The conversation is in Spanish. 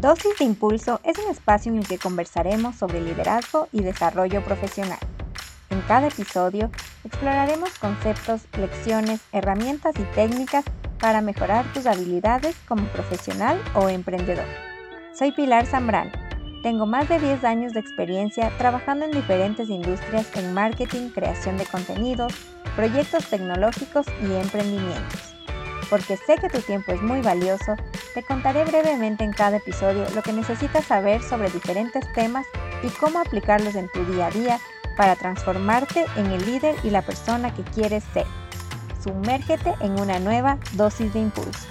Dosis de Impulso es un espacio en el que conversaremos sobre liderazgo y desarrollo profesional. En cada episodio exploraremos conceptos, lecciones, herramientas y técnicas para mejorar tus habilidades como profesional o emprendedor. Soy Pilar Zambrano. Tengo más de 10 años de experiencia trabajando en diferentes industrias en marketing, creación de contenidos, proyectos tecnológicos y emprendimientos. Porque sé que tu tiempo es muy valioso, te contaré brevemente en cada episodio lo que necesitas saber sobre diferentes temas y cómo aplicarlos en tu día a día para transformarte en el líder y la persona que quieres ser. Sumérgete en una nueva dosis de impulso.